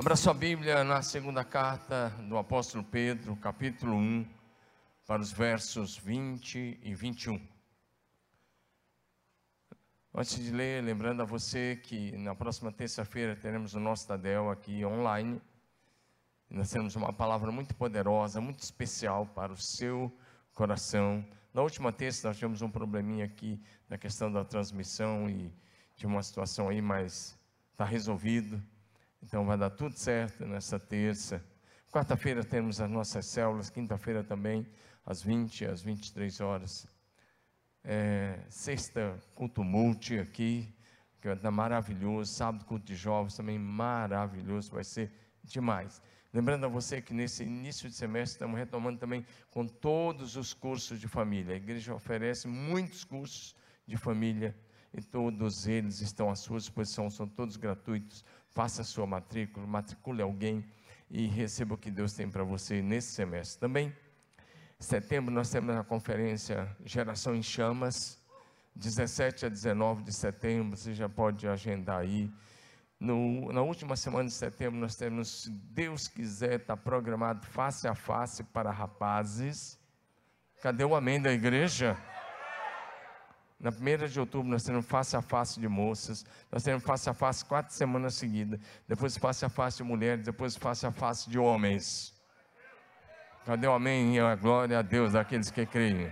Abra sua Bíblia na segunda carta do apóstolo Pedro, capítulo 1, para os versos 20 e 21. Antes de ler, lembrando a você que na próxima terça-feira teremos o nosso Tadel aqui online. Nós temos uma palavra muito poderosa, muito especial para o seu coração. Na última terça nós tivemos um probleminha aqui na questão da transmissão e de uma situação aí, mas está resolvido. Então vai dar tudo certo nessa terça. Quarta-feira temos as nossas células, quinta-feira também, às 20, às 23 horas. É, sexta, culto multi aqui, que vai estar maravilhoso. Sábado, culto de jovens também maravilhoso, vai ser demais. Lembrando a você que nesse início de semestre estamos retomando também com todos os cursos de família. A igreja oferece muitos cursos de família e todos eles estão à sua disposição, são todos gratuitos faça sua matrícula, matricule alguém e receba o que Deus tem para você nesse semestre. Também, em setembro, nós temos a conferência Geração em Chamas, 17 a 19 de setembro, você já pode agendar aí. No, na última semana de setembro, nós temos, se Deus quiser, está programado face a face para rapazes. Cadê o amém da igreja? Na primeira de outubro nós temos face a face de moças, nós temos face a face quatro semanas seguidas, depois face a face de mulheres, depois face a face de homens. Cadê o amém e a glória a Deus daqueles que creem?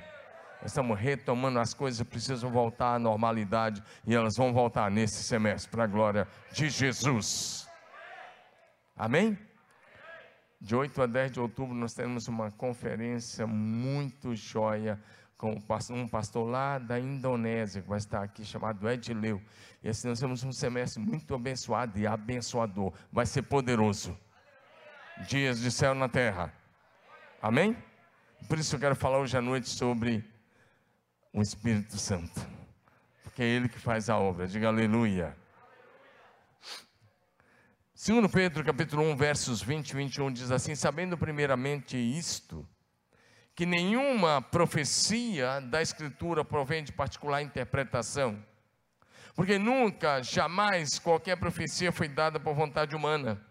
Estamos retomando as coisas, precisam voltar à normalidade e elas vão voltar nesse semestre, para a glória de Jesus. Amém? De 8 a 10 de outubro nós temos uma conferência muito joia com um pastor lá da Indonésia, que vai estar aqui, chamado Edileu. E assim nós temos um semestre muito abençoado e abençoador. Vai ser poderoso. Dias de céu na terra. Amém? Por isso eu quero falar hoje à noite sobre o Espírito Santo. Porque é Ele que faz a obra. Diga aleluia. Segundo Pedro, capítulo 1, versos 20 e 21, diz assim, sabendo primeiramente isto, que nenhuma profecia da Escritura provém de particular interpretação, porque nunca, jamais qualquer profecia foi dada por vontade humana.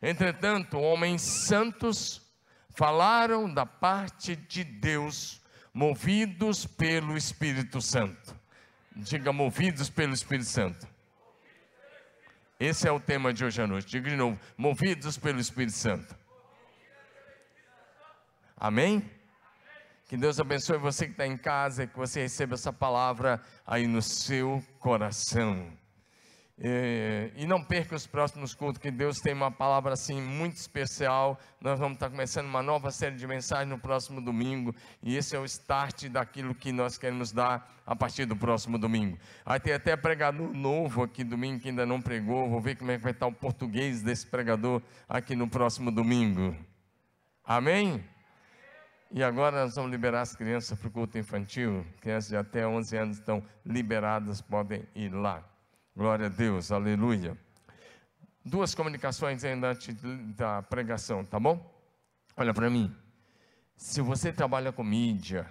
Entretanto, homens santos falaram da parte de Deus, movidos pelo Espírito Santo. Diga, movidos pelo Espírito Santo. Esse é o tema de hoje à noite. Diga de novo, movidos pelo Espírito Santo. Amém? Que Deus abençoe você que está em casa, que você receba essa palavra aí no seu coração. E, e, não perca os próximos cultos, que Deus tem uma palavra assim muito especial. Nós vamos estar começando uma nova série de mensagens no próximo domingo, e esse é o start daquilo que nós queremos dar a partir do próximo domingo. Aí tem até pregador novo aqui domingo que ainda não pregou. Vou ver como é que vai estar o português desse pregador aqui no próximo domingo. Amém? E agora nós vamos liberar as crianças para o culto infantil. Crianças de até 11 anos estão liberadas, podem ir lá. Glória a Deus, aleluia. Duas comunicações ainda antes da pregação, tá bom? Olha para mim. Se você trabalha com mídia,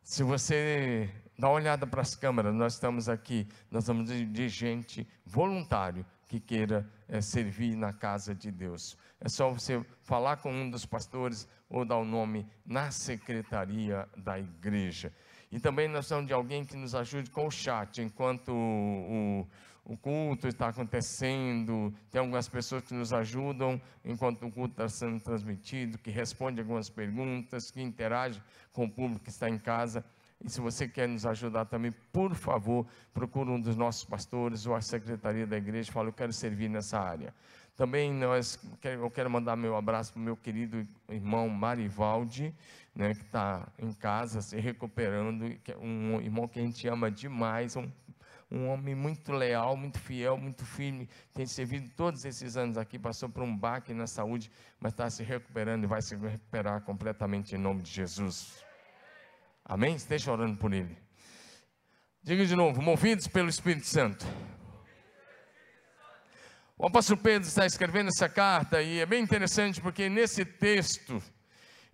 se você dá uma olhada para as câmeras, nós estamos aqui, nós estamos de gente voluntário que queira é, servir na casa de Deus. É só você falar com um dos pastores ou dar o nome na secretaria da igreja. E também nós precisamos de alguém que nos ajude com o chat, enquanto o, o, o culto está acontecendo. Tem algumas pessoas que nos ajudam enquanto o culto está sendo transmitido, que responde algumas perguntas, que interage com o público que está em casa. E se você quer nos ajudar também, por favor, procure um dos nossos pastores ou a secretaria da igreja e fale, eu quero servir nessa área. Também nós, eu quero mandar meu abraço para o meu querido irmão Marivaldi, né, que está em casa se recuperando, é um irmão que a gente ama demais, um, um homem muito leal, muito fiel, muito firme, tem servido todos esses anos aqui, passou por um baque na saúde, mas está se recuperando e vai se recuperar completamente em nome de Jesus. Amém? Esteja orando por ele. Diga de novo: movidos pelo Espírito Santo. O apóstolo Pedro está escrevendo essa carta e é bem interessante porque nesse texto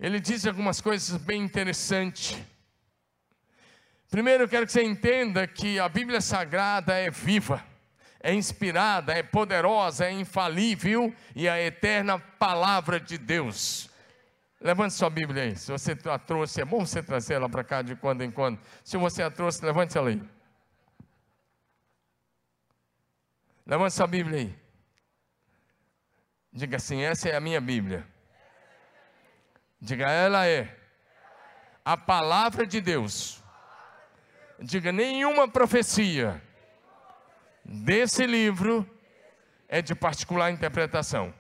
ele diz algumas coisas bem interessantes. Primeiro, eu quero que você entenda que a Bíblia Sagrada é viva, é inspirada, é poderosa, é infalível e é a eterna palavra de Deus. Levante sua Bíblia aí. Se você a trouxe, é bom você trazer ela para cá de quando em quando. Se você a trouxe, levante ela aí. Levante sua Bíblia aí. Diga assim: essa é a minha Bíblia. Diga, ela é a palavra de Deus. Diga, nenhuma profecia desse livro é de particular interpretação.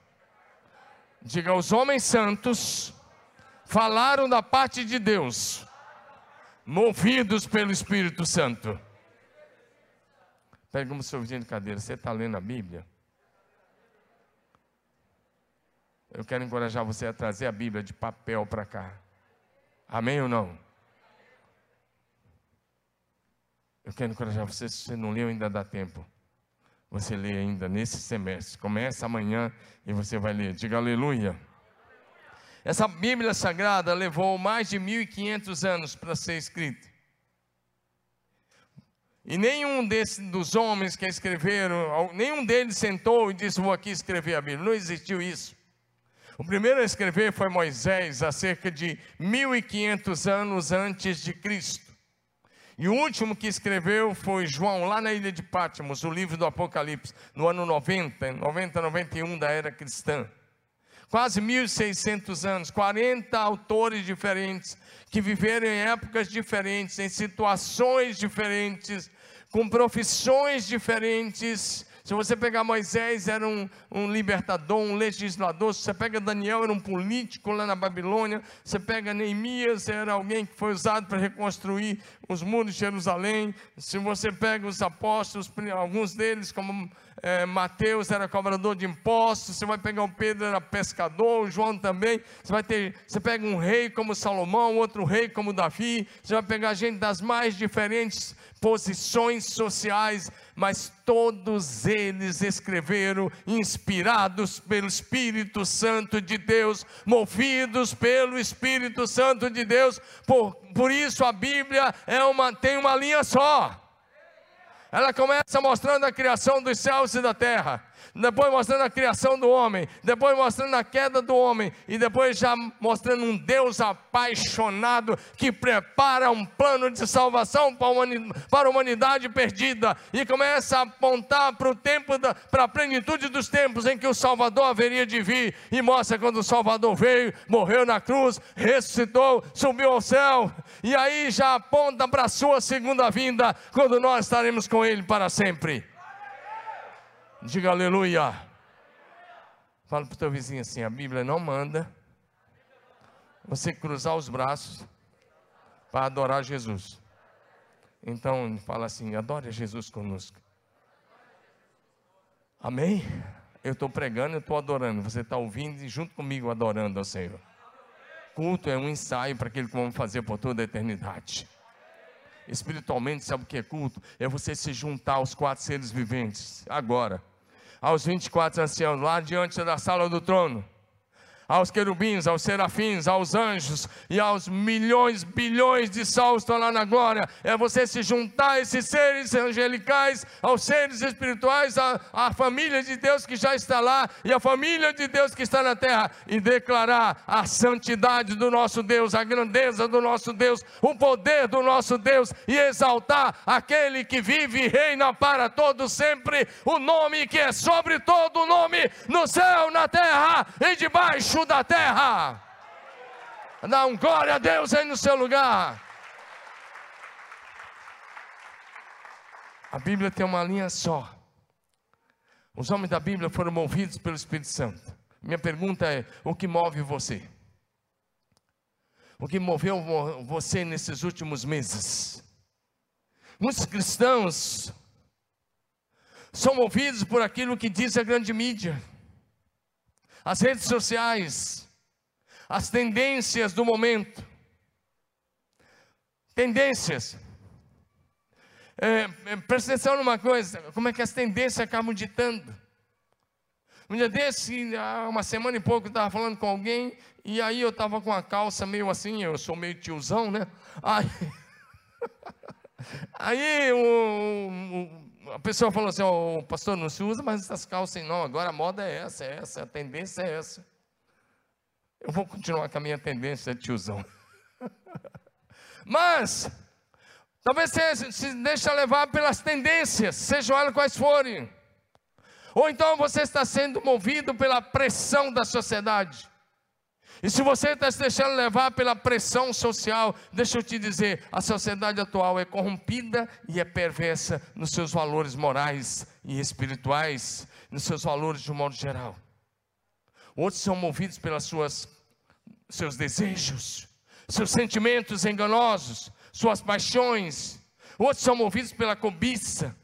Diga, os homens santos falaram da parte de Deus, movidos pelo Espírito Santo. Pega o seu vizinho de cadeira, você está lendo a Bíblia? Eu quero encorajar você a trazer a Bíblia de papel para cá. Amém ou não? Eu quero encorajar você, se você não leu, ainda dá tempo. Você lê ainda nesse semestre. Começa amanhã e você vai ler. Diga aleluia. Essa Bíblia Sagrada levou mais de 1500 anos para ser escrita. E nenhum desses, dos homens que escreveram, nenhum deles sentou e disse: Vou aqui escrever a Bíblia. Não existiu isso. O primeiro a escrever foi Moisés, há cerca de 1500 anos antes de Cristo. E o último que escreveu foi João, lá na ilha de Patmos, o livro do Apocalipse, no ano 90, 90, 91 da era cristã quase 1.600 anos, 40 autores diferentes, que viveram em épocas diferentes, em situações diferentes, com profissões diferentes, se você pegar Moisés, era um, um libertador, um legislador. Se você pega Daniel, era um político lá na Babilônia. Você pega Neemias, era alguém que foi usado para reconstruir os muros de Jerusalém. Se você pega os apóstolos, alguns deles, como é, Mateus, era cobrador de impostos. Você vai pegar o Pedro, era pescador. O João também. Você vai ter, você pega um rei como Salomão, outro rei como Davi. Você vai pegar gente das mais diferentes posições sociais, mas todos eles escreveram inspirados pelo Espírito Santo de Deus, movidos pelo Espírito Santo de Deus. Por, por isso a Bíblia é uma, tem uma linha só. Ela começa mostrando a criação dos céus e da terra depois mostrando a criação do homem, depois mostrando a queda do homem, e depois já mostrando um Deus apaixonado que prepara um plano de salvação para a humanidade perdida, e começa a apontar para o tempo, para a plenitude dos tempos em que o Salvador haveria de vir, e mostra quando o Salvador veio, morreu na cruz, ressuscitou, subiu ao céu, e aí já aponta para a sua segunda vinda, quando nós estaremos com Ele para sempre. Diga aleluia. Fala para o teu vizinho assim: a Bíblia não manda você cruzar os braços para adorar Jesus. Então, fala assim: adore Jesus conosco. Amém? Eu estou pregando, eu estou adorando. Você está ouvindo e junto comigo adorando ao Senhor. Culto é um ensaio para aquilo que vamos fazer por toda a eternidade. Espiritualmente, sabe o que é culto? É você se juntar aos quatro seres viventes. Agora aos 24 anciãos lá diante da sala do trono aos querubins, aos serafins, aos anjos e aos milhões, bilhões de salvos estão lá na glória. É você se juntar a esses seres angelicais, aos seres espirituais, à, à família de Deus que já está lá e a família de Deus que está na terra e declarar a santidade do nosso Deus, a grandeza do nosso Deus, o poder do nosso Deus e exaltar aquele que vive e reina para todo sempre, o nome que é sobre todo o nome no céu, na terra e debaixo da terra. Dá um glória a Deus aí no seu lugar. A Bíblia tem uma linha só. Os homens da Bíblia foram movidos pelo Espírito Santo. Minha pergunta é: o que move você? O que moveu você nesses últimos meses? Muitos cristãos são movidos por aquilo que diz a grande mídia as redes sociais, as tendências do momento. Tendências. É, é, presta atenção numa coisa: como é que as tendências acabam ditando. Um dia desse, há uma semana e pouco, eu estava falando com alguém, e aí eu estava com a calça meio assim, eu sou meio tiozão, né? Aí, aí o, o, a pessoa falou assim: o oh, pastor, não se usa mais essas calças, não. Agora a moda é essa, é essa, a tendência é essa. Eu vou continuar com a minha tendência, tiozão. Mas, talvez você se deixe levar pelas tendências, sejam elas quais forem. Ou então você está sendo movido pela pressão da sociedade. E se você está se deixando levar pela pressão social, deixa eu te dizer: a sociedade atual é corrompida e é perversa nos seus valores morais e espirituais, nos seus valores de um modo geral. Outros são movidos pelas suas seus desejos, seus sentimentos enganosos, suas paixões. Outros são movidos pela cobiça,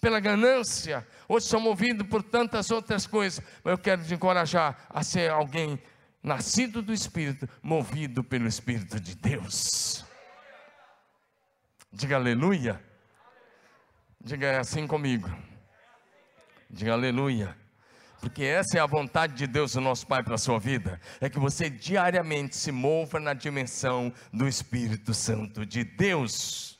pela ganância. Outros são movidos por tantas outras coisas. Mas eu quero te encorajar a ser alguém nascido do Espírito, movido pelo Espírito de Deus. Diga aleluia. Diga assim comigo. Diga aleluia. Porque essa é a vontade de Deus, o nosso Pai, para a sua vida. É que você diariamente se mova na dimensão do Espírito Santo de Deus.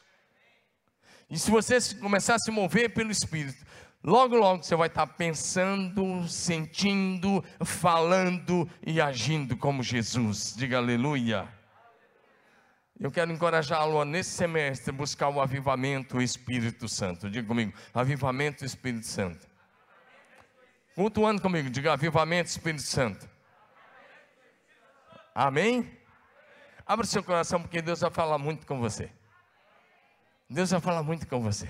E se você começar a se mover pelo Espírito, logo, logo você vai estar pensando, sentindo, falando e agindo como Jesus. Diga aleluia. Eu quero encorajá-lo a, nesse semestre, buscar o avivamento do Espírito Santo. Diga comigo, avivamento do Espírito Santo. Cultuando comigo, diga avivamento Espírito Santo. Amém? Abra seu coração, porque Deus vai falar muito com você. Deus vai falar muito com você.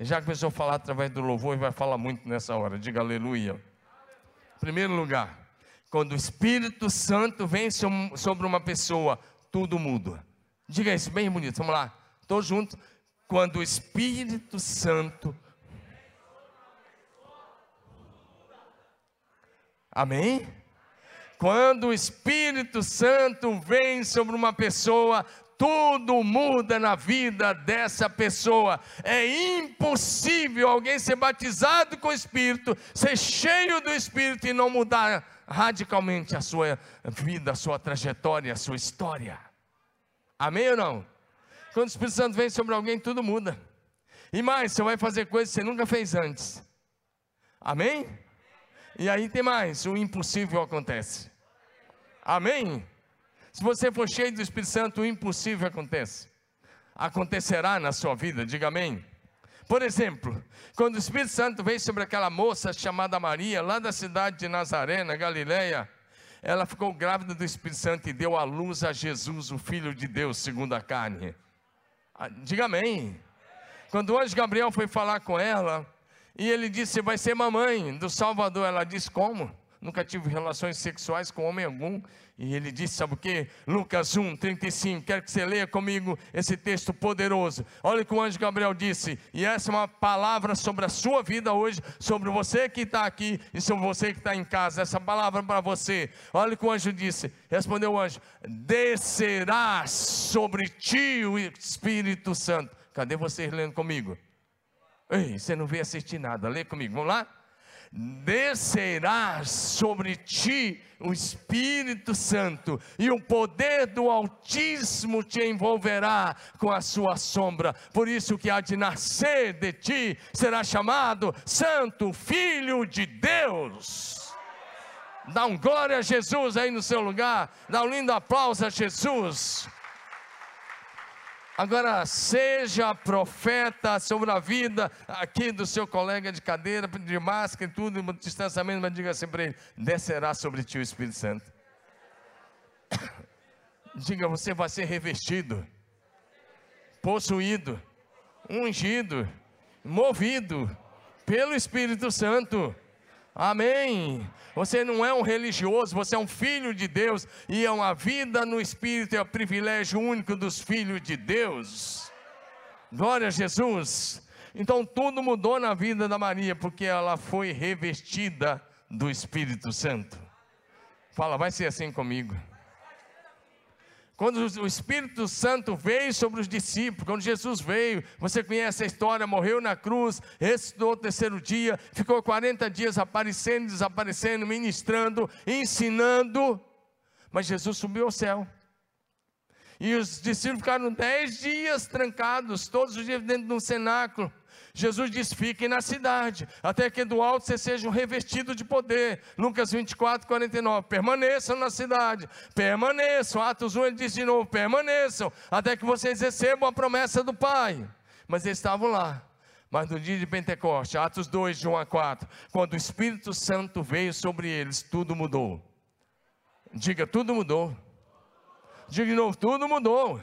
Já começou a falar através do louvor e vai falar muito nessa hora. Diga aleluia. Em primeiro lugar, quando o Espírito Santo vem sobre uma pessoa, tudo muda. Diga isso bem bonito, vamos lá. Todos juntos. Quando o Espírito Santo Amém? Quando o Espírito Santo vem sobre uma pessoa, tudo muda na vida dessa pessoa. É impossível alguém ser batizado com o Espírito, ser cheio do Espírito e não mudar radicalmente a sua vida, a sua trajetória, a sua história. Amém ou não? Quando o Espírito Santo vem sobre alguém, tudo muda. E mais, você vai fazer coisas que você nunca fez antes. Amém? E aí tem mais: o impossível acontece. Amém? Se você for cheio do Espírito Santo, o impossível acontece. Acontecerá na sua vida, diga amém. Por exemplo, quando o Espírito Santo veio sobre aquela moça chamada Maria, lá da cidade de Nazaré, na Galileia, ela ficou grávida do Espírito Santo e deu à luz a Jesus, o Filho de Deus, segundo a carne. Ah, diga amém. Quando o anjo Gabriel foi falar com ela, e ele disse: Vai ser mamãe do Salvador. Ela disse: Como? Nunca tive relações sexuais com homem algum. E ele disse: Sabe o que? Lucas 1, 35. Quero que você leia comigo esse texto poderoso. Olha o que o anjo Gabriel disse. E essa é uma palavra sobre a sua vida hoje, sobre você que está aqui e sobre você que está em casa. Essa palavra para você. Olha o que o anjo disse. Respondeu o anjo: Descerá sobre ti o Espírito Santo. Cadê vocês lendo comigo? Ei, você não veio assistir nada, lê comigo, vamos lá? Descerá sobre ti o Espírito Santo, e o poder do Altíssimo te envolverá com a sua sombra. Por isso que há de nascer de ti será chamado Santo Filho de Deus. Dá um glória a Jesus aí no seu lugar, dá um lindo aplauso a Jesus. Agora, seja profeta sobre a vida aqui do seu colega de cadeira, de máscara e tudo, distanciamento, mas diga assim para ele: descerá sobre ti o Espírito Santo. Diga, você vai ser revestido, possuído, ungido, movido pelo Espírito Santo. Amém. Você não é um religioso, você é um filho de Deus e é uma vida no Espírito, é o privilégio único dos filhos de Deus. Glória a Jesus. Então tudo mudou na vida da Maria porque ela foi revestida do Espírito Santo. Fala, vai ser assim comigo. Quando o Espírito Santo veio sobre os discípulos, quando Jesus veio, você conhece a história, morreu na cruz, ressuscitou no terceiro dia, ficou 40 dias aparecendo, desaparecendo, ministrando, ensinando, mas Jesus subiu ao céu. E os discípulos ficaram dez dias trancados, todos os dias dentro de um cenáculo, Jesus diz: fiquem na cidade, até que do alto vocês sejam revestidos de poder. Lucas 24, 49. Permaneçam na cidade, permaneçam. Atos 1 ele diz de novo: permaneçam, até que vocês recebam a promessa do Pai. Mas eles estavam lá. Mas no dia de Pentecoste, Atos 2, de 1 a 4, quando o Espírito Santo veio sobre eles, tudo mudou. Diga, tudo mudou. Diga de novo, tudo mudou.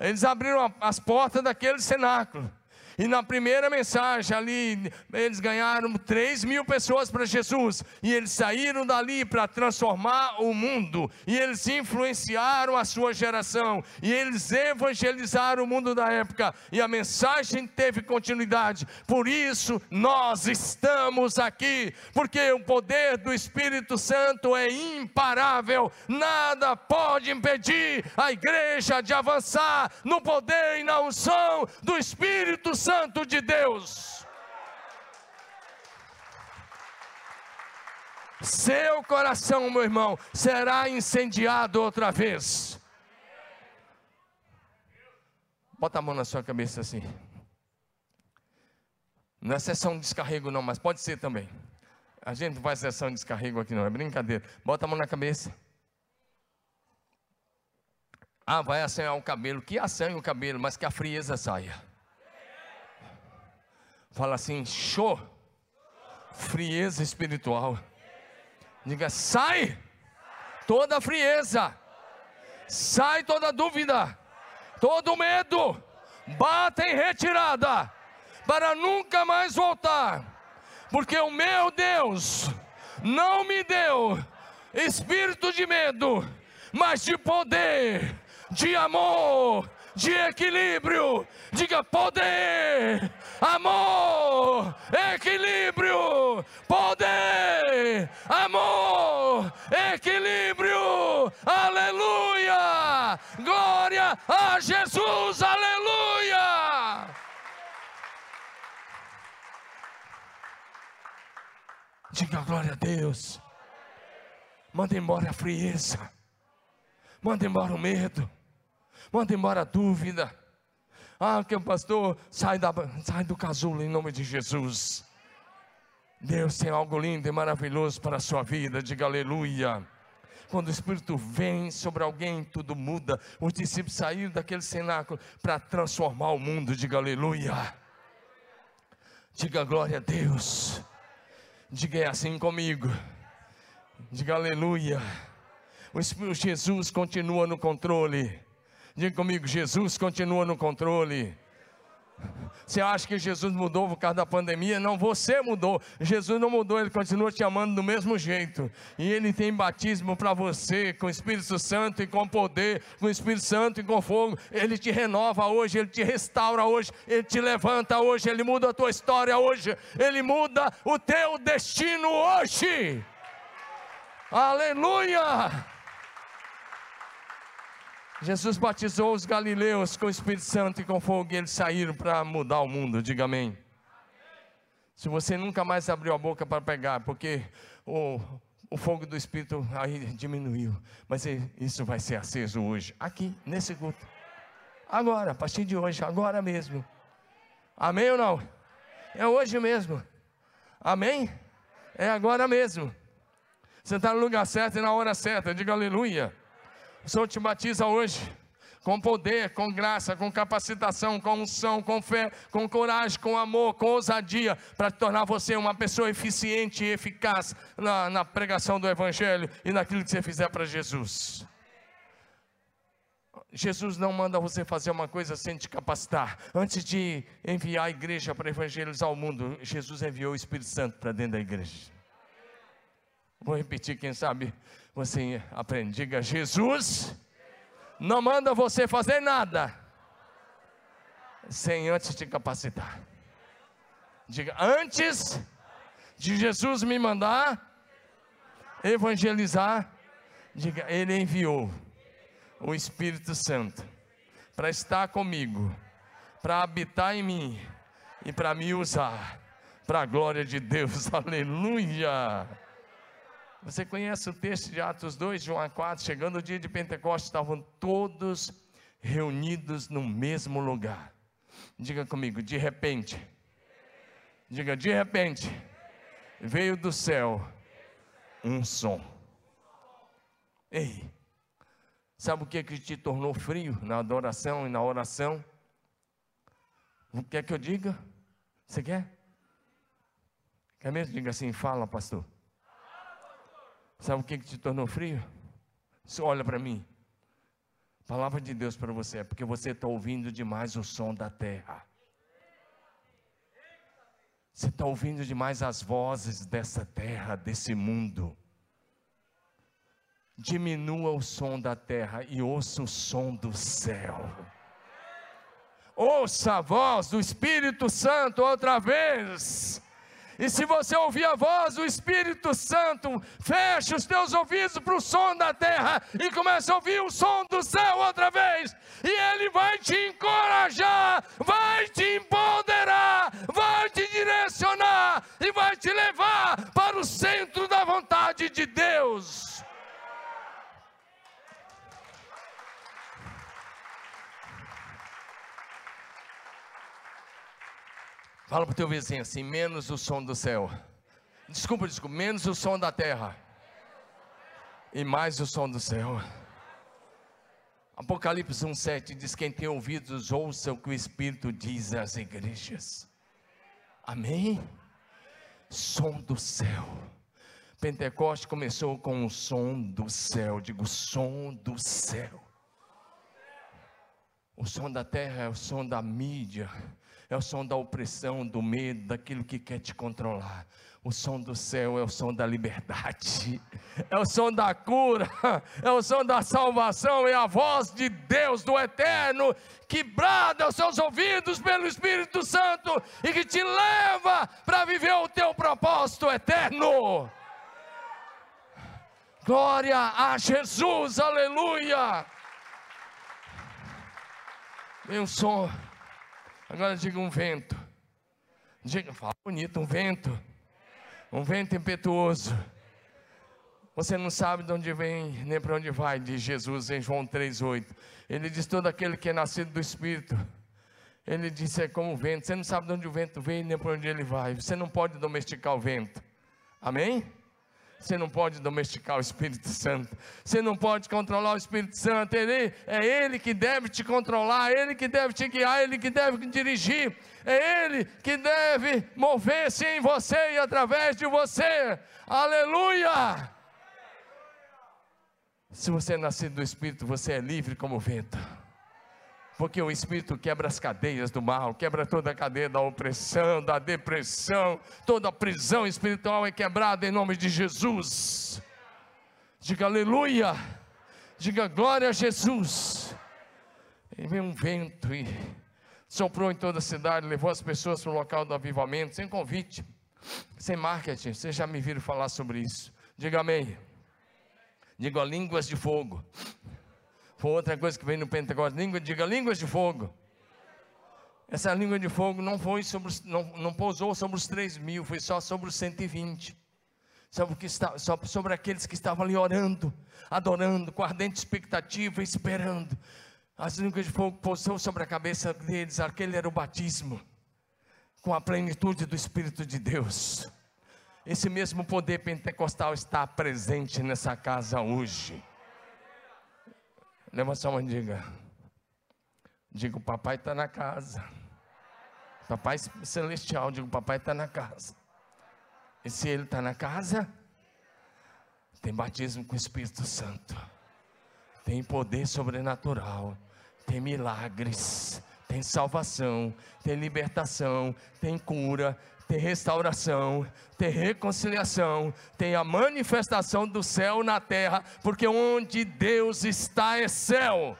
Eles abriram as portas daquele cenáculo. E na primeira mensagem ali, eles ganharam 3 mil pessoas para Jesus. E eles saíram dali para transformar o mundo. E eles influenciaram a sua geração. E eles evangelizaram o mundo da época. E a mensagem teve continuidade. Por isso nós estamos aqui. Porque o poder do Espírito Santo é imparável. Nada pode impedir a igreja de avançar no poder e na unção do Espírito Santo Santo de Deus. Seu coração, meu irmão, será incendiado outra vez. Bota a mão na sua cabeça assim. Não é sessão de descarrego, não, mas pode ser também. A gente não faz sessão de descarrego aqui, não, é brincadeira. Bota a mão na cabeça. Ah, vai assanhar o cabelo. Que assanhe o cabelo, mas que a frieza saia. Fala assim, show. Frieza espiritual. Diga, sai toda frieza. Sai toda dúvida. Todo medo. Bata em retirada. Para nunca mais voltar. Porque o meu Deus não me deu espírito de medo, mas de poder, de amor, de equilíbrio. Diga poder, amor, equilíbrio, poder, amor, equilíbrio, aleluia, glória a Jesus, aleluia. Diga glória a Deus. Manda embora a frieza. Manda embora o medo. Manda embora a dúvida. Ah, que o pastor sai, da, sai do casulo em nome de Jesus. Deus tem algo lindo e maravilhoso para a sua vida, diga aleluia. Quando o Espírito vem sobre alguém, tudo muda. Os discípulos saíram daquele cenáculo para transformar o mundo, diga aleluia. Diga glória a Deus. Diga é assim comigo. Diga aleluia. O Espírito Jesus continua no controle. Diga comigo, Jesus continua no controle. Você acha que Jesus mudou por causa da pandemia? Não, você mudou. Jesus não mudou, ele continua te amando do mesmo jeito. E ele tem batismo para você, com o Espírito Santo e com poder, com o Espírito Santo e com fogo. Ele te renova hoje, ele te restaura hoje, ele te levanta hoje, ele muda a tua história hoje, ele muda o teu destino hoje. Aleluia! Jesus batizou os galileus com o Espírito Santo e com fogo, e eles saíram para mudar o mundo. Diga amém. Se você nunca mais abriu a boca para pegar, porque o, o fogo do Espírito aí diminuiu, mas isso vai ser aceso hoje, aqui, nesse culto. Agora, a partir de hoje, agora mesmo. Amém ou não? É hoje mesmo. Amém? É agora mesmo. Você está no lugar certo e na hora certa. Diga aleluia. O Senhor te batiza hoje com poder, com graça, com capacitação, com unção, com fé, com coragem, com amor, com ousadia, para tornar você uma pessoa eficiente e eficaz na, na pregação do Evangelho e naquilo que você fizer para Jesus. Jesus não manda você fazer uma coisa sem te capacitar. Antes de enviar a igreja para evangelizar o mundo, Jesus enviou o Espírito Santo para dentro da igreja. Vou repetir, quem sabe você aprende. Diga: Jesus não manda você fazer nada sem antes te capacitar. Diga: antes de Jesus me mandar evangelizar, diga: Ele enviou o Espírito Santo para estar comigo, para habitar em mim e para me usar para a glória de Deus. Aleluia. Você conhece o texto de Atos 2, de 1 a 4? Chegando o dia de Pentecostes, estavam todos reunidos no mesmo lugar. Diga comigo, de repente, Diga, de repente, veio do céu um som. Ei, sabe o que, que te tornou frio na adoração e na oração? O que é que eu diga? Você quer? Quer mesmo? Diga assim, fala, pastor. Sabe o que, que te tornou frio? Você olha para mim. Palavra de Deus para você é porque você está ouvindo demais o som da terra. Você está ouvindo demais as vozes dessa terra, desse mundo. Diminua o som da terra e ouça o som do céu. Ouça a voz do Espírito Santo outra vez. E se você ouvir a voz do Espírito Santo, feche os teus ouvidos para o som da terra e comece a ouvir o som do céu outra vez. E ele vai te encorajar, vai te empoderar, vai te direcionar e vai te levar para o centro da vontade de Deus. Fala para o teu vizinho assim: menos o som do céu. Desculpa, desculpa, menos o som da terra. E mais o som do céu. Apocalipse 1,7 diz: Quem tem ouvidos, ouça o que o Espírito diz às igrejas. Amém? Som do céu. Pentecoste começou com o som do céu. Digo, som do céu. O som da terra é o som da mídia é o som da opressão, do medo, daquilo que quer te controlar. O som do céu é o som da liberdade, é o som da cura, é o som da salvação, é a voz de Deus, do eterno, que brada aos seus ouvidos pelo Espírito Santo e que te leva para viver o teu propósito eterno. Glória a Jesus, aleluia. Vem um som. Agora diga um vento. Diga, fala bonito, um vento. Um vento impetuoso. Você não sabe de onde vem, nem para onde vai, diz Jesus em João 3,8. Ele diz: todo aquele que é nascido do Espírito. Ele disse: é como o vento. Você não sabe de onde o vento vem, nem para onde ele vai. Você não pode domesticar o vento. Amém? Você não pode domesticar o Espírito Santo. Você não pode controlar o Espírito Santo. Ele, é Ele que deve te controlar, é Ele que deve te guiar, é Ele que deve dirigir. É Ele que deve mover-se em você e através de você. Aleluia! Se você é nascido do Espírito, você é livre como vento porque o Espírito quebra as cadeias do mal, quebra toda a cadeia da opressão, da depressão, toda a prisão espiritual é quebrada em nome de Jesus. Diga aleluia, diga glória a Jesus. E veio um vento e soprou em toda a cidade, levou as pessoas para o local do avivamento, sem convite, sem marketing. Vocês já me viram falar sobre isso. Diga amém. Diga línguas de fogo. Foi outra coisa que veio no Pentecostes. Língua, diga línguas de fogo. Essa língua de fogo não foi sobre, não, não pousou sobre os 3 mil, foi só sobre os 120. Sobre, que está, sobre aqueles que estavam ali orando, adorando, com ardente expectativa, esperando. As línguas de fogo pousou sobre a cabeça deles, aquele era o batismo, com a plenitude do Espírito de Deus. Esse mesmo poder pentecostal está presente nessa casa hoje. Levanta sua mão e diga. Diga, o papai está na casa. Papai celestial, digo, papai está na casa. E se ele está na casa, tem batismo com o Espírito Santo. Tem poder sobrenatural. Tem milagres. Tem salvação. Tem libertação. Tem cura tem restauração, tem reconciliação, tem a manifestação do céu na terra, porque onde Deus está é céu.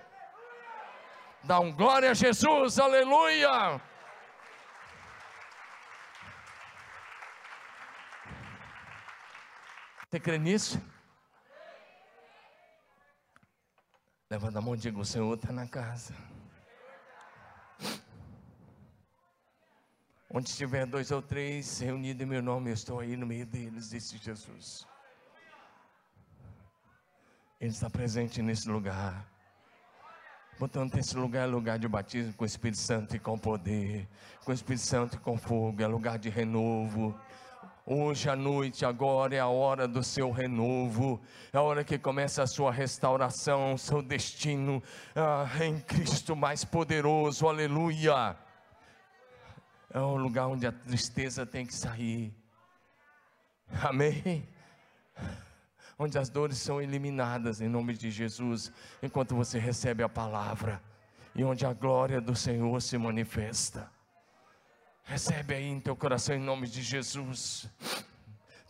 Dá um glória a Jesus, aleluia. Você crê nisso? Levanta a mão e diga: O Senhor está na casa. Onde estiver dois ou três reunidos em meu nome, eu estou aí no meio deles, disse Jesus. Ele está presente nesse lugar. Portanto, esse lugar é lugar de batismo com o Espírito Santo e com poder, com o Espírito Santo e com fogo, é lugar de renovo. Hoje à noite, agora é a hora do seu renovo, é a hora que começa a sua restauração, seu destino ah, em Cristo mais poderoso, aleluia. É o lugar onde a tristeza tem que sair, amém? Onde as dores são eliminadas em nome de Jesus, enquanto você recebe a palavra, e onde a glória do Senhor se manifesta. Recebe aí em teu coração em nome de Jesus.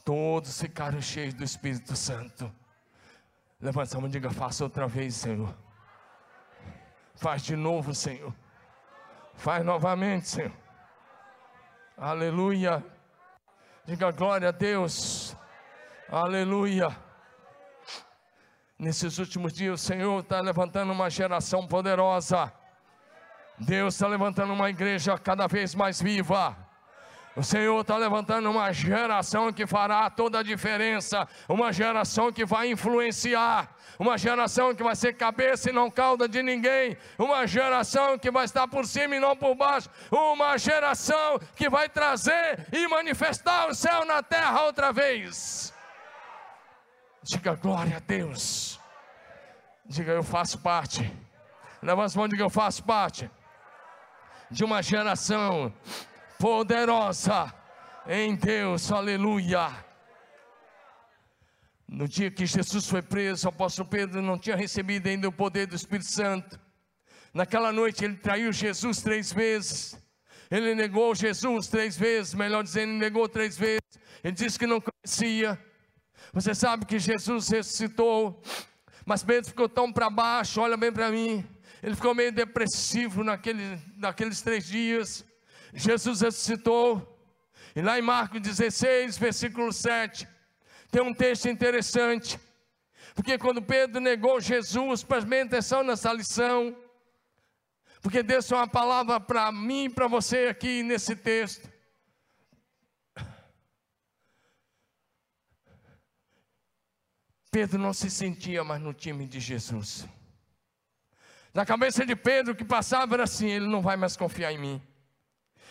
Todos ficaram cheios do Espírito Santo. Levanta a mão e diga: faça outra vez, Senhor. Faz de novo, Senhor. Faz novamente, Senhor. Aleluia. Diga glória a Deus. Aleluia. Nesses últimos dias, o Senhor está levantando uma geração poderosa Deus está levantando uma igreja cada vez mais viva. O Senhor está levantando uma geração que fará toda a diferença, uma geração que vai influenciar, uma geração que vai ser cabeça e não cauda de ninguém, uma geração que vai estar por cima e não por baixo, uma geração que vai trazer e manifestar o céu na terra outra vez. Diga glória a Deus. Diga eu faço parte. Levanta as mãos e diga eu faço parte de uma geração poderosa em Deus, aleluia. No dia que Jesus foi preso, o apóstolo Pedro não tinha recebido ainda o poder do Espírito Santo. Naquela noite ele traiu Jesus três vezes. Ele negou Jesus três vezes, melhor dizendo, ele negou três vezes. Ele disse que não conhecia. Você sabe que Jesus ressuscitou, mas Pedro ficou tão para baixo, olha bem para mim. Ele ficou meio depressivo naquele, naqueles três dias. Jesus ressuscitou. E lá em Marcos 16, versículo 7, tem um texto interessante. Porque quando Pedro negou Jesus, preste atenção nessa lição. Porque Deus tem uma palavra para mim e para você aqui nesse texto. Pedro não se sentia mais no time de Jesus. Na cabeça de Pedro o que passava era assim: ele não vai mais confiar em mim.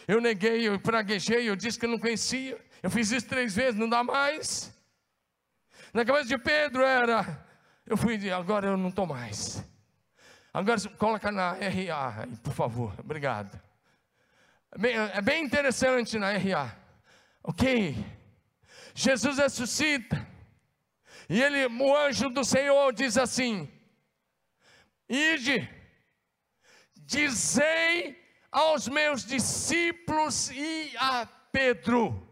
Eu neguei, eu praguejei, eu disse que não conhecia. Eu fiz isso três vezes, não dá mais. Na cabeça de Pedro era: eu fui, agora eu não estou mais. Agora coloca na RA, por favor, obrigado. É bem interessante na RA. Ok. Jesus ressuscita. E ele, o anjo do Senhor diz assim: Ide, dizei aos meus discípulos e a Pedro.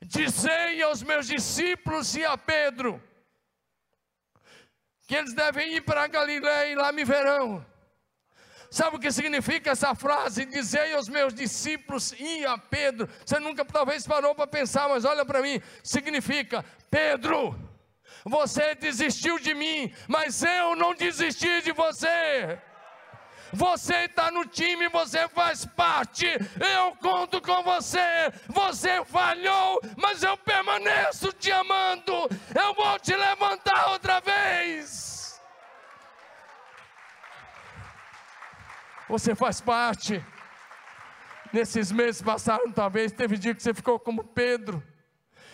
Dizei aos meus discípulos e a Pedro que eles devem ir para Galiléia e lá me verão. Sabe o que significa essa frase? Dizei aos meus discípulos e a Pedro. Você nunca talvez parou para pensar, mas olha para mim. Significa Pedro você desistiu de mim, mas eu não desisti de você. Você está no time, você faz parte. Eu conto com você. Você falhou, mas eu permaneço te amando. Eu vou te levantar outra vez. Você faz parte. Nesses meses passaram, talvez, teve dia que você ficou como Pedro.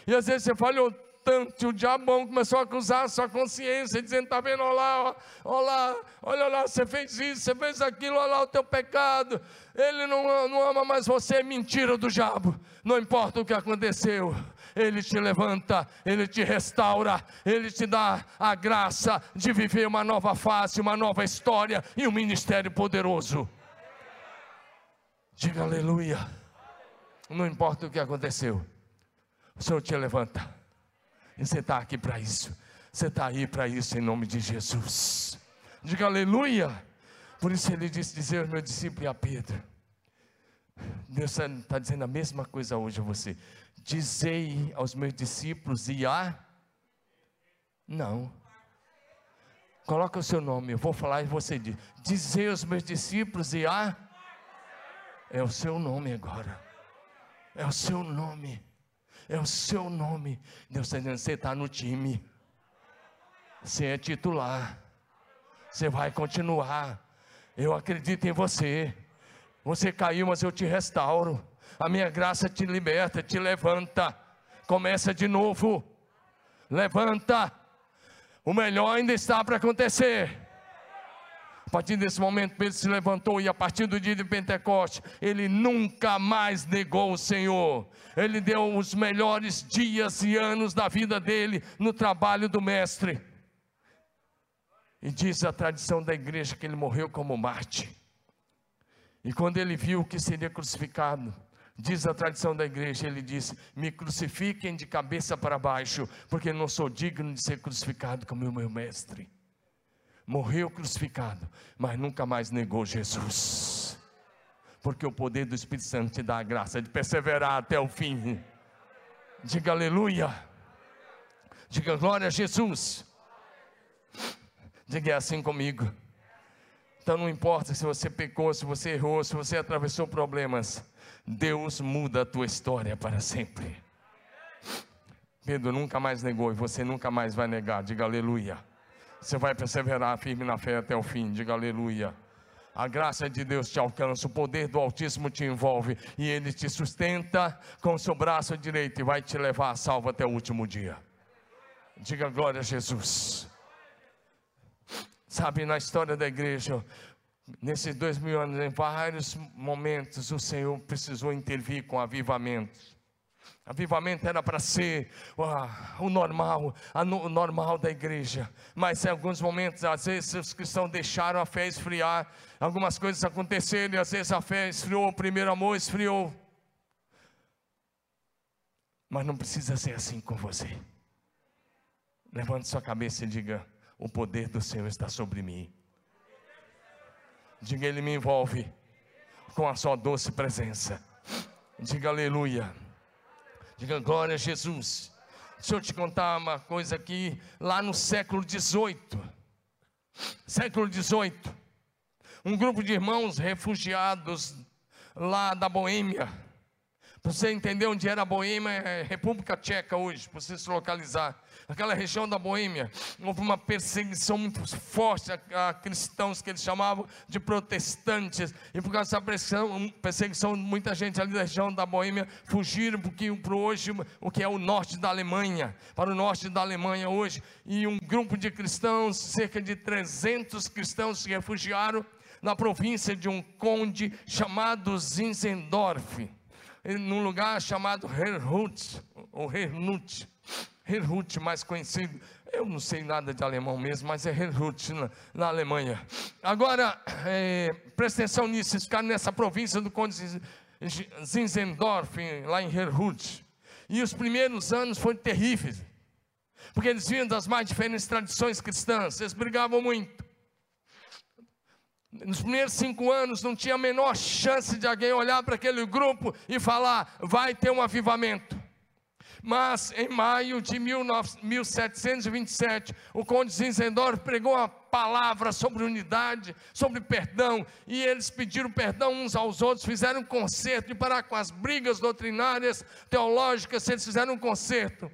E às vezes você falhou tanto, o diabo começou a acusar a sua consciência, dizendo: está vendo, olha lá, olha lá, olha lá, você fez isso, você fez aquilo, olha lá o teu pecado. Ele não, não ama mais você, é mentira do diabo. Não importa o que aconteceu, ele te levanta, Ele te restaura, Ele te dá a graça de viver uma nova fase, uma nova história e um ministério poderoso. Diga aleluia. Não importa o que aconteceu, o Senhor te levanta. E você está aqui para isso. Você está aí para isso em nome de Jesus. Diga aleluia. Por isso ele disse dizer ao meu discípulo e a Pedro. Deus está dizendo a mesma coisa hoje a você. Dizei aos meus discípulos e a. Não. Coloca o seu nome, eu vou falar e você diz. Dizei aos meus discípulos e a. É o seu nome agora. É o seu nome é o seu nome. Deus está dizendo: você está no time, você é titular, Você vai continuar. Eu acredito em você. Você caiu, mas eu te restauro. A minha graça te liberta, te levanta. Começa de novo. Levanta. O melhor ainda está para acontecer. Partir desse momento, Pedro se levantou e a partir do dia de Pentecoste, ele nunca mais negou o Senhor. Ele deu os melhores dias e anos da vida dele no trabalho do Mestre. E diz a tradição da igreja que ele morreu como Marte. E quando ele viu que seria crucificado, diz a tradição da igreja, ele disse: Me crucifiquem de cabeça para baixo, porque não sou digno de ser crucificado como o meu mestre. Morreu crucificado, mas nunca mais negou Jesus. Porque o poder do Espírito Santo te dá a graça de perseverar até o fim. Diga aleluia. Diga glória a Jesus. Diga é assim comigo. Então não importa se você pecou, se você errou, se você atravessou problemas, Deus muda a tua história para sempre. Pedro nunca mais negou e você nunca mais vai negar. Diga aleluia. Você vai perseverar firme na fé até o fim. Diga aleluia. A graça de Deus te alcança, o poder do Altíssimo te envolve e ele te sustenta com o seu braço direito e vai te levar a salvo até o último dia. Diga glória a Jesus. Sabe, na história da igreja, nesses dois mil anos, em vários momentos, o Senhor precisou intervir com avivamentos. Avivamento era para ser uh, o normal, a, o normal da igreja. Mas em alguns momentos, às vezes, os cristãos deixaram a fé esfriar. Algumas coisas aconteceram e às vezes a fé esfriou, o primeiro amor esfriou. Mas não precisa ser assim com você. Levante sua cabeça e diga: o poder do Senhor está sobre mim. Diga, Ele me envolve com a sua doce presença. Diga aleluia. Diga glória a Jesus. Deixa eu te contar uma coisa aqui, lá no século XVIII. Século XVIII. Um grupo de irmãos refugiados lá da Boêmia. Para você entender onde era a Boêmia, é República Tcheca hoje, para você se localizar. Aquela região da Boêmia, houve uma perseguição muito forte a, a, cristãos que eles chamavam de protestantes, e por causa dessa perseguição, perseguição muita gente ali da região da Boêmia fugiram para hoje o que é o norte da Alemanha, para o norte da Alemanha hoje, e um grupo de cristãos, cerca de 300 cristãos se refugiaram na província de um conde chamado Zinzendorf, num lugar chamado Herhut, ou Hernut. Herhut, mais conhecido, eu não sei nada de alemão mesmo, mas é Herhut na, na Alemanha. Agora, é, presta atenção nisso, eles ficaram nessa província do Conde Zinzendorf, lá em Herhut. E os primeiros anos foram terríveis, porque eles vinham das mais diferentes tradições cristãs, eles brigavam muito. Nos primeiros cinco anos não tinha a menor chance de alguém olhar para aquele grupo e falar: vai ter um avivamento. Mas em maio de 1727, o conde Zinzendorf pregou a palavra sobre unidade, sobre perdão, e eles pediram perdão uns aos outros, fizeram um concerto, e parar com as brigas doutrinárias, teológicas, eles fizeram um concerto.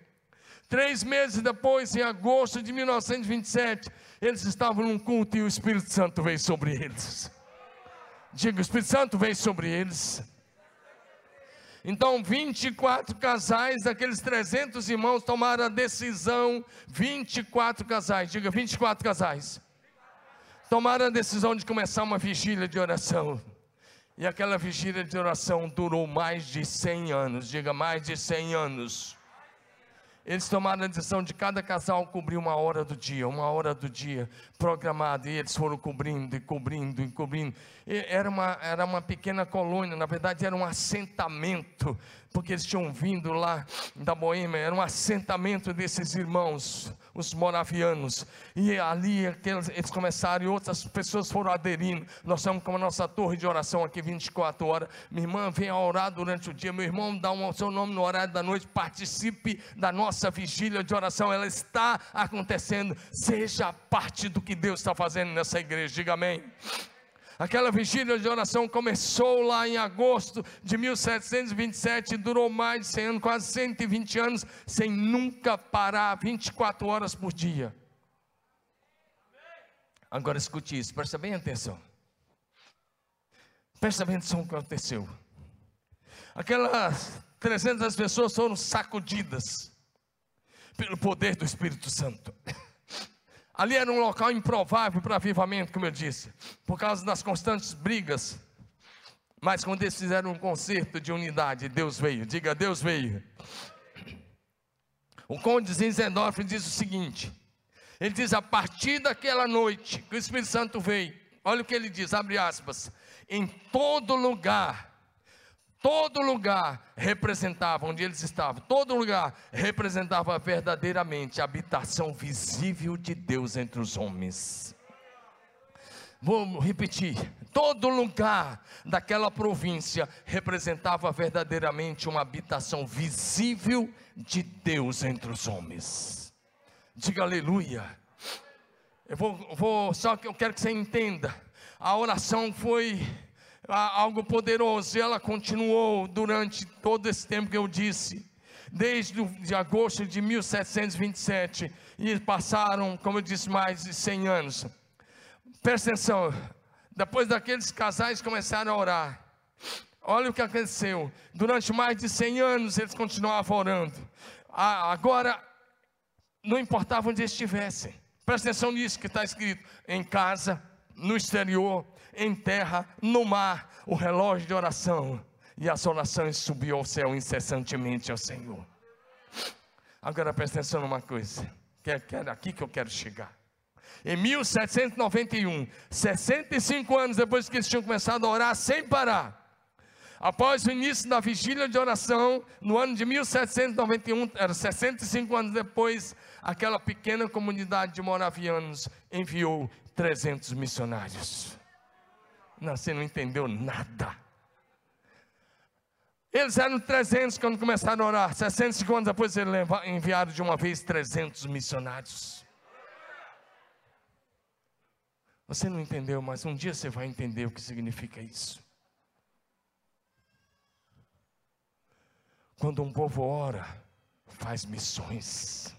Três meses depois, em agosto de 1927, eles estavam num culto e o Espírito Santo veio sobre eles. Diga, o Espírito Santo veio sobre eles. Então, 24 casais daqueles 300 irmãos tomaram a decisão, 24 casais, diga 24 casais. Tomaram a decisão de começar uma vigília de oração. E aquela vigília de oração durou mais de 100 anos, diga mais de 100 anos. Eles tomaram a decisão de cada casal cobrir uma hora do dia, uma hora do dia programada, e eles foram cobrindo e cobrindo e cobrindo. E era, uma, era uma pequena colônia, na verdade era um assentamento, porque eles tinham vindo lá da Boêmia, era um assentamento desses irmãos, os moravianos, e ali eles começaram e outras pessoas foram aderindo. Nós estamos com a nossa torre de oração aqui 24 horas. Minha irmã vem a orar durante o dia, meu irmão dá o seu nome no horário da noite, participe da nossa vigília de oração, ela está acontecendo, seja parte do que Deus está fazendo nessa igreja, diga amém. Aquela vigília de oração começou lá em agosto de 1727 e durou mais de 100 anos, quase 120 anos, sem nunca parar, 24 horas por dia. Agora escute isso, presta bem atenção. Presta bem atenção no que aconteceu. Aquelas 300 pessoas foram sacudidas pelo poder do Espírito Santo. Ali era um local improvável para avivamento, como eu disse, por causa das constantes brigas. Mas quando eles fizeram um concerto de unidade, Deus veio. Diga, Deus veio. O conde Zinzendorf diz o seguinte: ele diz, a partir daquela noite que o Espírito Santo veio, olha o que ele diz, abre aspas, em todo lugar, todo lugar representava, onde eles estavam, todo lugar representava verdadeiramente a habitação visível de Deus entre os homens. Vou repetir: todo lugar daquela província representava verdadeiramente uma habitação visível de Deus entre os homens. Diga aleluia. Eu vou, vou só que eu quero que você entenda. A oração foi algo poderoso e ela continuou durante todo esse tempo que eu disse desde de agosto de 1727 e passaram, como eu disse, mais de 100 anos. Presta atenção, depois daqueles casais começaram a orar, olha o que aconteceu, durante mais de 100 anos eles continuavam orando, agora, não importava onde estivessem, presta atenção nisso que está escrito, em casa, no exterior, em terra, no mar, o relógio de oração, e as orações subiam ao céu incessantemente ao Senhor. Agora presta atenção numa coisa, que é, é aqui que eu quero chegar. Em 1791, 65 anos depois que eles tinham começado a orar sem parar, após o início da vigília de oração, no ano de 1791, era 65 anos depois, aquela pequena comunidade de moravianos enviou 300 missionários. Não, você não entendeu nada. Eles eram 300 quando começaram a orar. 65 anos depois eles enviaram de uma vez 300 missionários. Você não entendeu, mas um dia você vai entender o que significa isso. Quando um povo ora, faz missões.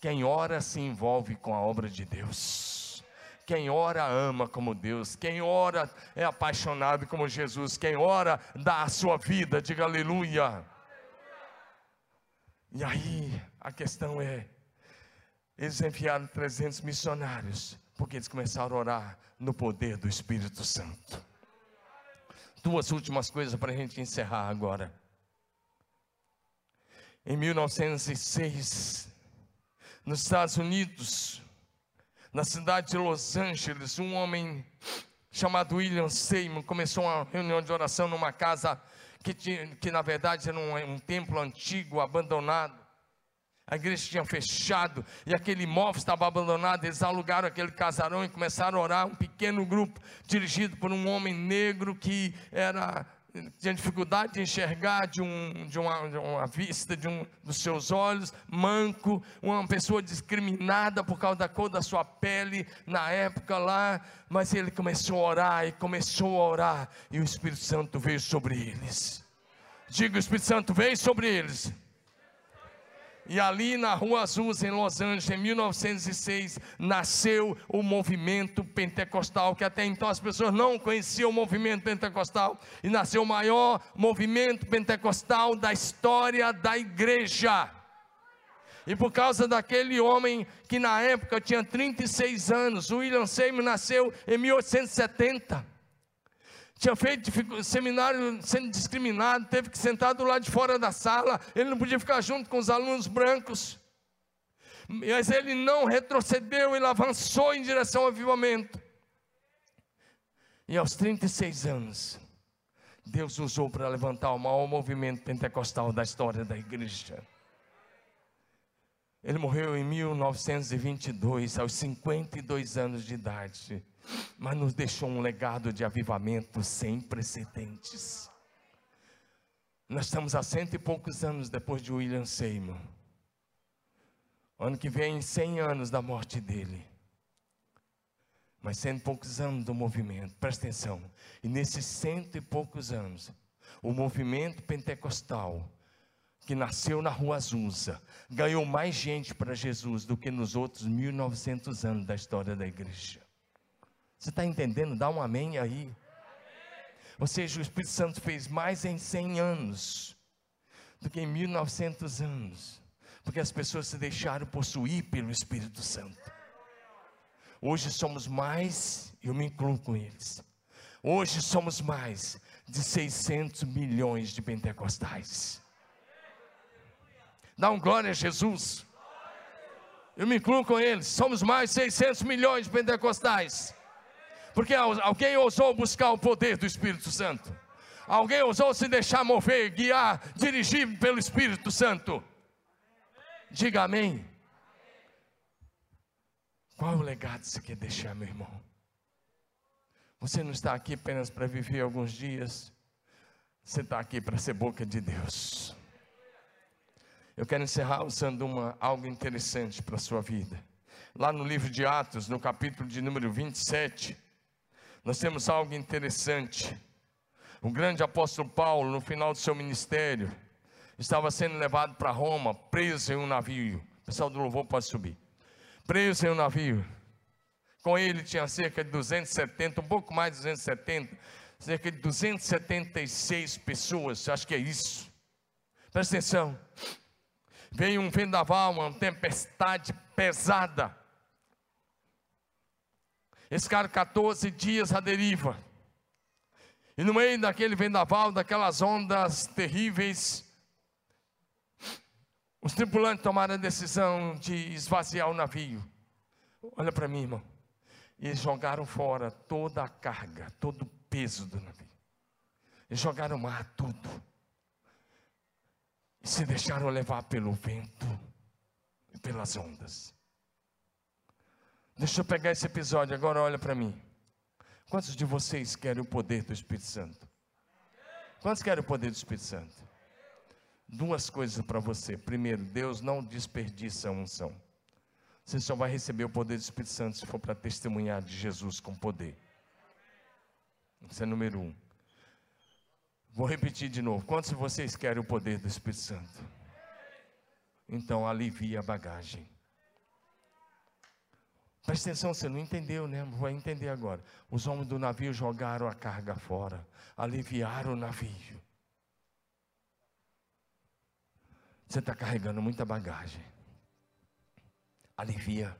Quem ora se envolve com a obra de Deus. Quem ora ama como Deus. Quem ora é apaixonado como Jesus. Quem ora dá a sua vida. Diga aleluia. E aí a questão é: eles enviaram 300 missionários porque eles começaram a orar no poder do Espírito Santo. Duas últimas coisas para a gente encerrar agora. Em 1906, nos Estados Unidos, na cidade de Los Angeles, um homem chamado William Seymour começou uma reunião de oração numa casa que, tinha, que na verdade era um, um templo antigo, abandonado. A igreja tinha fechado e aquele imóvel estava abandonado. Eles alugaram aquele casarão e começaram a orar. Um pequeno grupo dirigido por um homem negro que era tinha dificuldade de enxergar de, um, de, uma, de uma vista de um dos seus olhos, manco, uma pessoa discriminada por causa da cor da sua pele na época lá, mas ele começou a orar e começou a orar, e o Espírito Santo veio sobre eles. Diga: o Espírito Santo veio sobre eles e ali na Rua Azul, em Los Angeles, em 1906, nasceu o movimento pentecostal, que até então as pessoas não conheciam o movimento pentecostal, e nasceu o maior movimento pentecostal da história da igreja. E por causa daquele homem que na época tinha 36 anos, William Seymour nasceu em 1870 tinha feito seminário sendo discriminado, teve que sentar do lado de fora da sala, ele não podia ficar junto com os alunos brancos. Mas ele não retrocedeu, ele avançou em direção ao avivamento. E aos 36 anos, Deus usou para levantar o maior movimento pentecostal da história da igreja. Ele morreu em 1922, aos 52 anos de idade mas nos deixou um legado de avivamento sem precedentes. Nós estamos há cento e poucos anos depois de William Seymour. Ano que vem, 100 anos da morte dele. Mas cento e poucos anos do movimento, presta atenção. E nesses cento e poucos anos, o movimento pentecostal que nasceu na rua Azusa, ganhou mais gente para Jesus do que nos outros 1900 anos da história da igreja. Você está entendendo? Dá um amém aí. Ou seja, o Espírito Santo fez mais em 100 anos do que em 1900 anos, porque as pessoas se deixaram possuir pelo Espírito Santo. Hoje somos mais, eu me incluo com eles. Hoje somos mais de 600 milhões de pentecostais. Dá um glória a Jesus. Eu me incluo com eles. Somos mais de 600 milhões de pentecostais. Porque alguém ousou buscar o poder do Espírito Santo. Alguém ousou se deixar mover, guiar, dirigir pelo Espírito Santo. Diga amém. Qual o legado que você quer deixar, meu irmão? Você não está aqui apenas para viver alguns dias, você está aqui para ser boca de Deus. Eu quero encerrar usando uma, algo interessante para a sua vida. Lá no livro de Atos, no capítulo de número 27, nós temos algo interessante. O grande apóstolo Paulo, no final do seu ministério, estava sendo levado para Roma, preso em um navio. O pessoal do louvor pode subir. Preso em um navio. Com ele tinha cerca de 270, um pouco mais de 270, cerca de 276 pessoas, acho que é isso. Presta atenção. Veio um vendaval, uma tempestade pesada. Cara 14 dias à deriva. E no meio daquele vendaval, daquelas ondas terríveis, os tripulantes tomaram a decisão de esvaziar o navio. Olha para mim, irmão. E jogaram fora toda a carga, todo o peso do navio. Eles jogaram mar tudo. E se deixaram levar pelo vento e pelas ondas. Deixa eu pegar esse episódio agora, olha para mim. Quantos de vocês querem o poder do Espírito Santo? Quantos querem o poder do Espírito Santo? Duas coisas para você. Primeiro, Deus não desperdiça a unção. Você só vai receber o poder do Espírito Santo se for para testemunhar de Jesus com poder. Isso é número um. Vou repetir de novo. Quantos de vocês querem o poder do Espírito Santo? Então alivia a bagagem. Presta atenção, você não entendeu, né? Vai entender agora. Os homens do navio jogaram a carga fora, aliviaram o navio. Você está carregando muita bagagem. Alivia.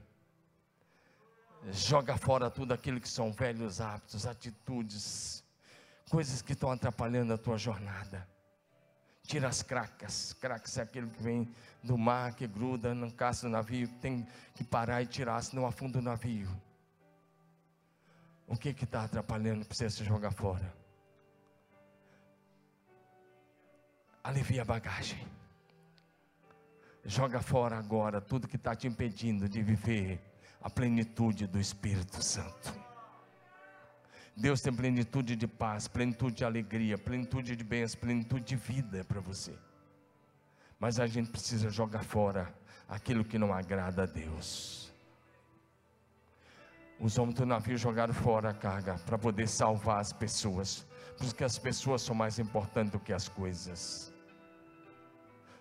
Joga fora tudo aquilo que são velhos hábitos, atitudes, coisas que estão atrapalhando a tua jornada. Tira as cracas. Cracas é aquele que vem do mar, que gruda no caso do navio, tem que parar e tirar, senão afunda o navio. O que está atrapalhando para você se jogar fora? Alivia a bagagem. Joga fora agora tudo que está te impedindo de viver a plenitude do Espírito Santo. Deus tem plenitude de paz, plenitude de alegria, plenitude de bênçãos, plenitude de vida para você. Mas a gente precisa jogar fora aquilo que não agrada a Deus. Os homens do navio jogaram fora a carga para poder salvar as pessoas, porque as pessoas são mais importantes do que as coisas.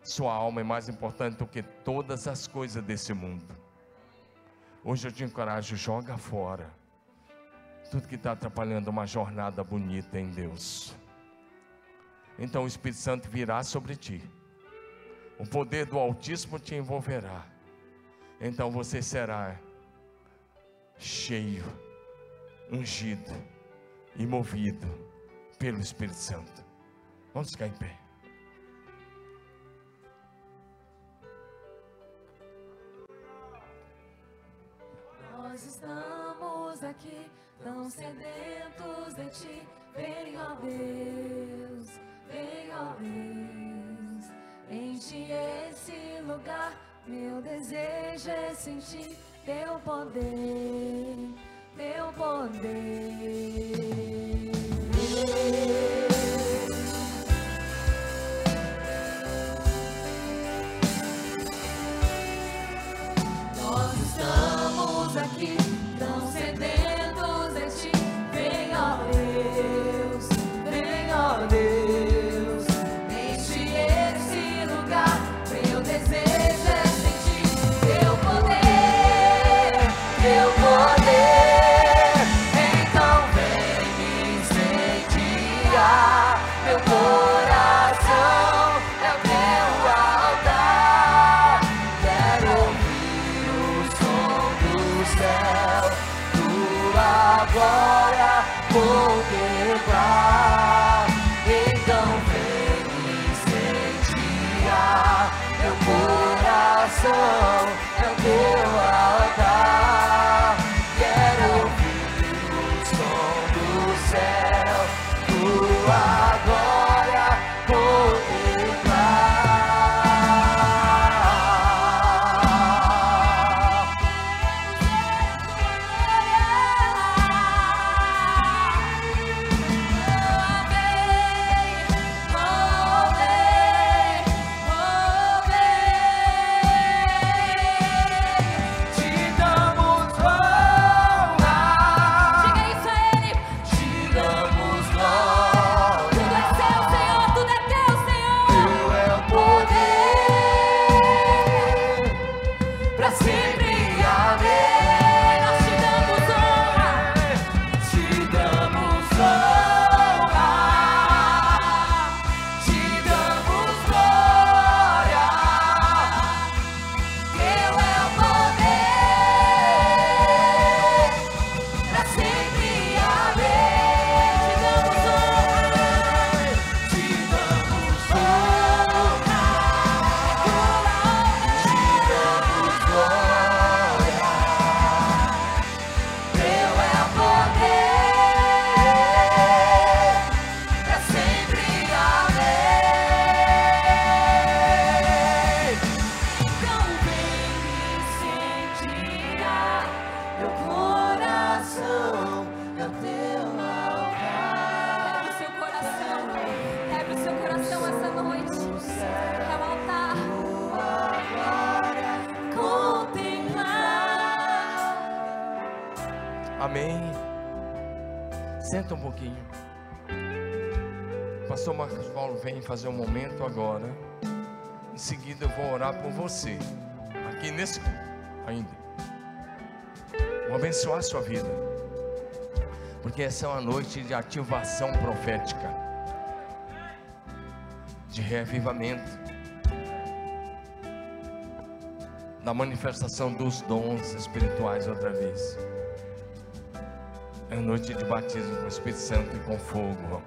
Sua alma é mais importante do que todas as coisas desse mundo. Hoje eu te encorajo, joga fora tudo que está atrapalhando uma jornada bonita em Deus. Então o Espírito Santo virá sobre ti, o poder do Altíssimo te envolverá, então você será cheio, ungido e movido pelo Espírito Santo. Vamos ficar em pé. Nós estamos aqui tão sedentos de ti. Vem, ó Deus, vem, ó Deus, enche esse lugar. Meu desejo é sentir teu poder, teu poder. Orar por você. Aqui nesse ainda. Vou abençoar a sua vida. Porque essa é uma noite de ativação profética. De reavivamento. Da manifestação dos dons espirituais outra vez. É noite de batismo com o Espírito Santo e com fogo.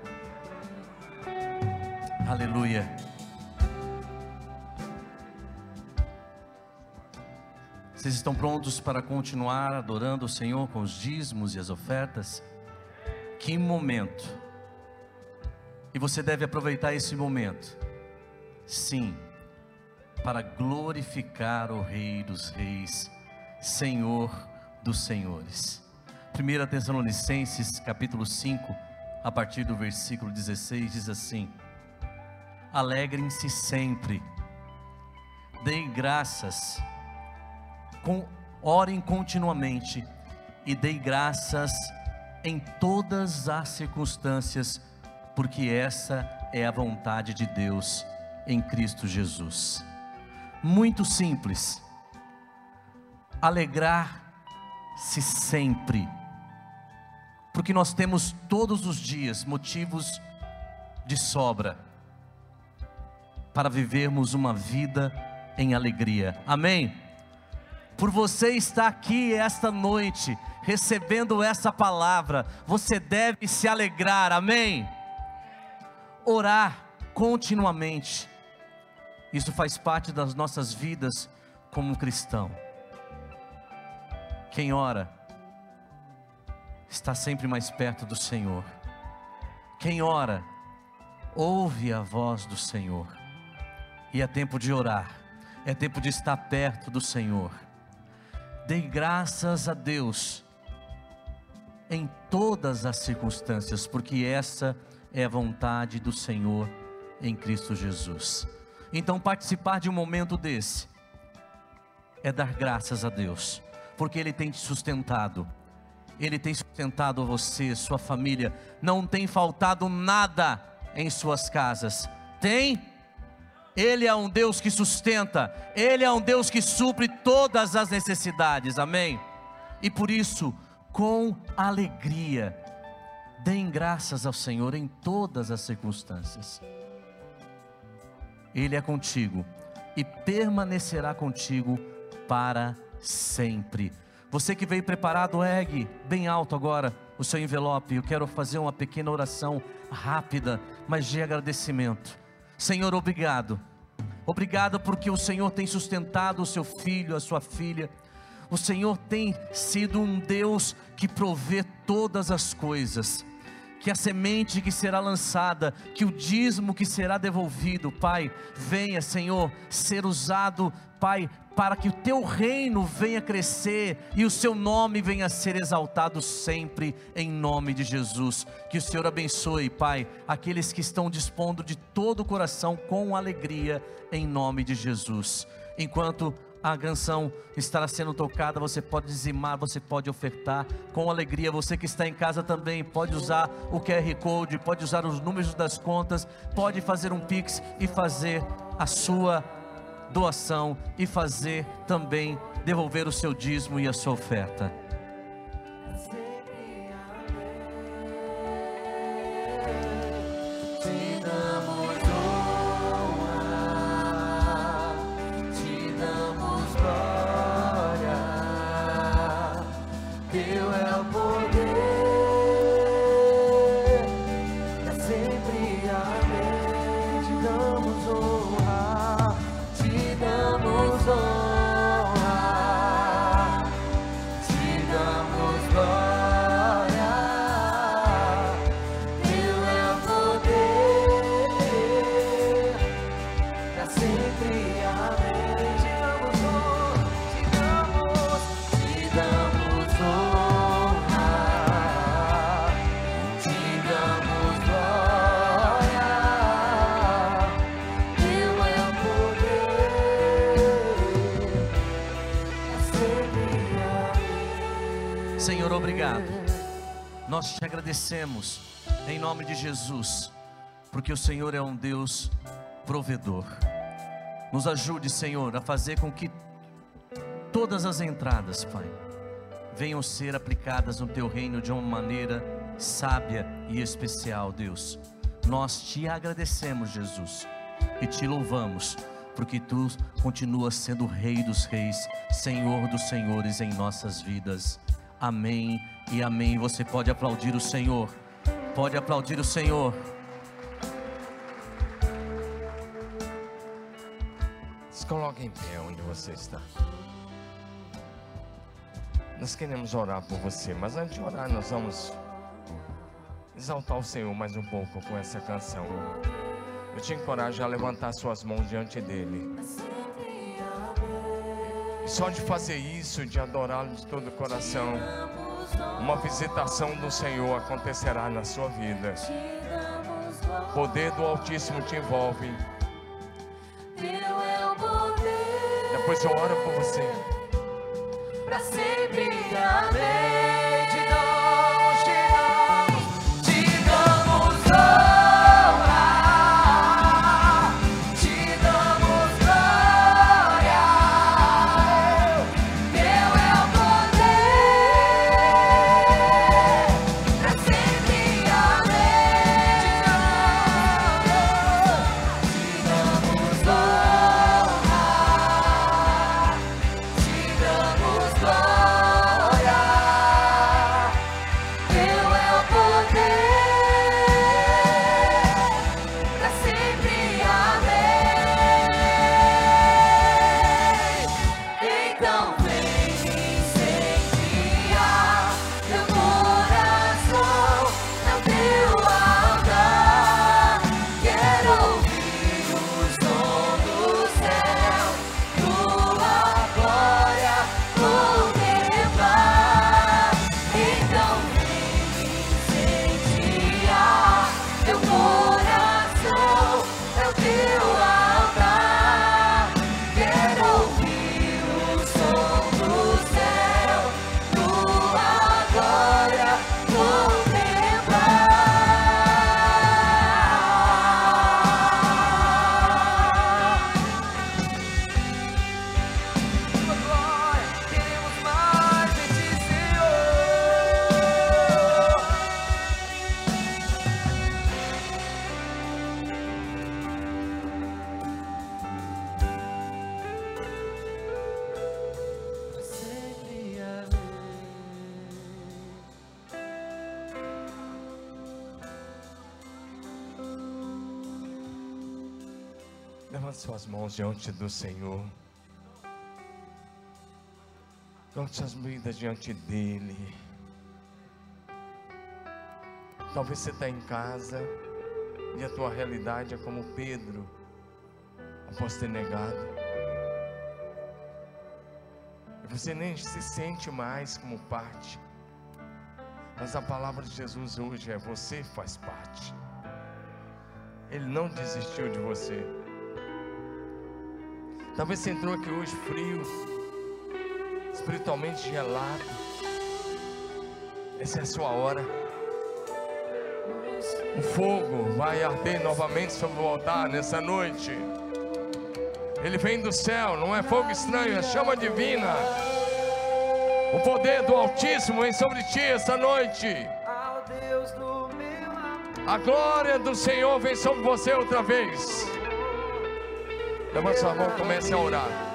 Aleluia. Vocês estão prontos para continuar adorando o Senhor com os dízimos e as ofertas? Que momento! E você deve aproveitar esse momento, sim, para glorificar o Rei dos Reis, Senhor dos Senhores. 1 Tessalonicenses capítulo 5, a partir do versículo 16, diz assim: Alegrem-se sempre, deem graças, com, orem continuamente e dei graças em todas as circunstâncias, porque essa é a vontade de Deus em Cristo Jesus. Muito simples. Alegrar-se sempre, porque nós temos todos os dias motivos de sobra para vivermos uma vida em alegria. Amém? Por você estar aqui esta noite, recebendo essa palavra, você deve se alegrar, amém? Orar continuamente, isso faz parte das nossas vidas como cristão. Quem ora, está sempre mais perto do Senhor. Quem ora, ouve a voz do Senhor. E é tempo de orar, é tempo de estar perto do Senhor. Dê graças a Deus em todas as circunstâncias, porque essa é a vontade do Senhor em Cristo Jesus. Então, participar de um momento desse é dar graças a Deus, porque Ele tem te sustentado, Ele tem sustentado você, sua família, não tem faltado nada em suas casas, tem? Ele é um Deus que sustenta, Ele é um Deus que supre todas as necessidades, amém? E por isso, com alegria, deem graças ao Senhor em todas as circunstâncias. Ele é contigo e permanecerá contigo para sempre. Você que veio preparado, ergue bem alto agora o seu envelope. Eu quero fazer uma pequena oração rápida, mas de agradecimento. Senhor, obrigado. Obrigado porque o Senhor tem sustentado o seu filho, a sua filha. O Senhor tem sido um Deus que provê todas as coisas. Que a semente que será lançada, que o dízimo que será devolvido, Pai, venha, Senhor, ser usado, Pai, para que o teu reino venha crescer e o seu nome venha ser exaltado sempre, em nome de Jesus. Que o Senhor abençoe, Pai, aqueles que estão dispondo de todo o coração com alegria, em nome de Jesus. Enquanto a canção estará sendo tocada, você pode dizimar, você pode ofertar com alegria. Você que está em casa também pode usar o QR Code, pode usar os números das contas, pode fazer um Pix e fazer a sua doação e fazer também devolver o seu dízimo e a sua oferta. Agradecemos em nome de Jesus, porque o Senhor é um Deus provedor. Nos ajude, Senhor, a fazer com que todas as entradas, Pai, venham ser aplicadas no teu reino de uma maneira sábia e especial, Deus. Nós te agradecemos, Jesus, e te louvamos, porque tu continuas sendo Rei dos Reis, Senhor dos Senhores em nossas vidas. Amém e amém. Você pode aplaudir o Senhor, pode aplaudir o Senhor. Se coloque em pé onde você está. Nós queremos orar por você, mas antes de orar, nós vamos exaltar o Senhor mais um pouco com essa canção. Eu te encorajo a levantar suas mãos diante dele. Só de fazer isso, de adorá-lo de todo o coração, uma visitação do Senhor acontecerá na sua vida. O poder do Altíssimo te envolve. Depois eu oro por você. pra sempre amém. Levante suas mãos diante do Senhor. Coloque suas vidas diante dEle. Talvez você está em casa e a tua realidade é como Pedro, após ter negado. Você nem se sente mais como parte. Mas a palavra de Jesus hoje é: você faz parte. Ele não desistiu de você. Talvez você entrou aqui hoje frio, espiritualmente gelado. Essa é a sua hora. O fogo vai arder novamente sobre o altar nessa noite. Ele vem do céu, não é fogo estranho, é chama divina. O poder do Altíssimo vem sobre ti essa noite. A glória do Senhor vem sobre você outra vez. Levante sua mão, comece a orar.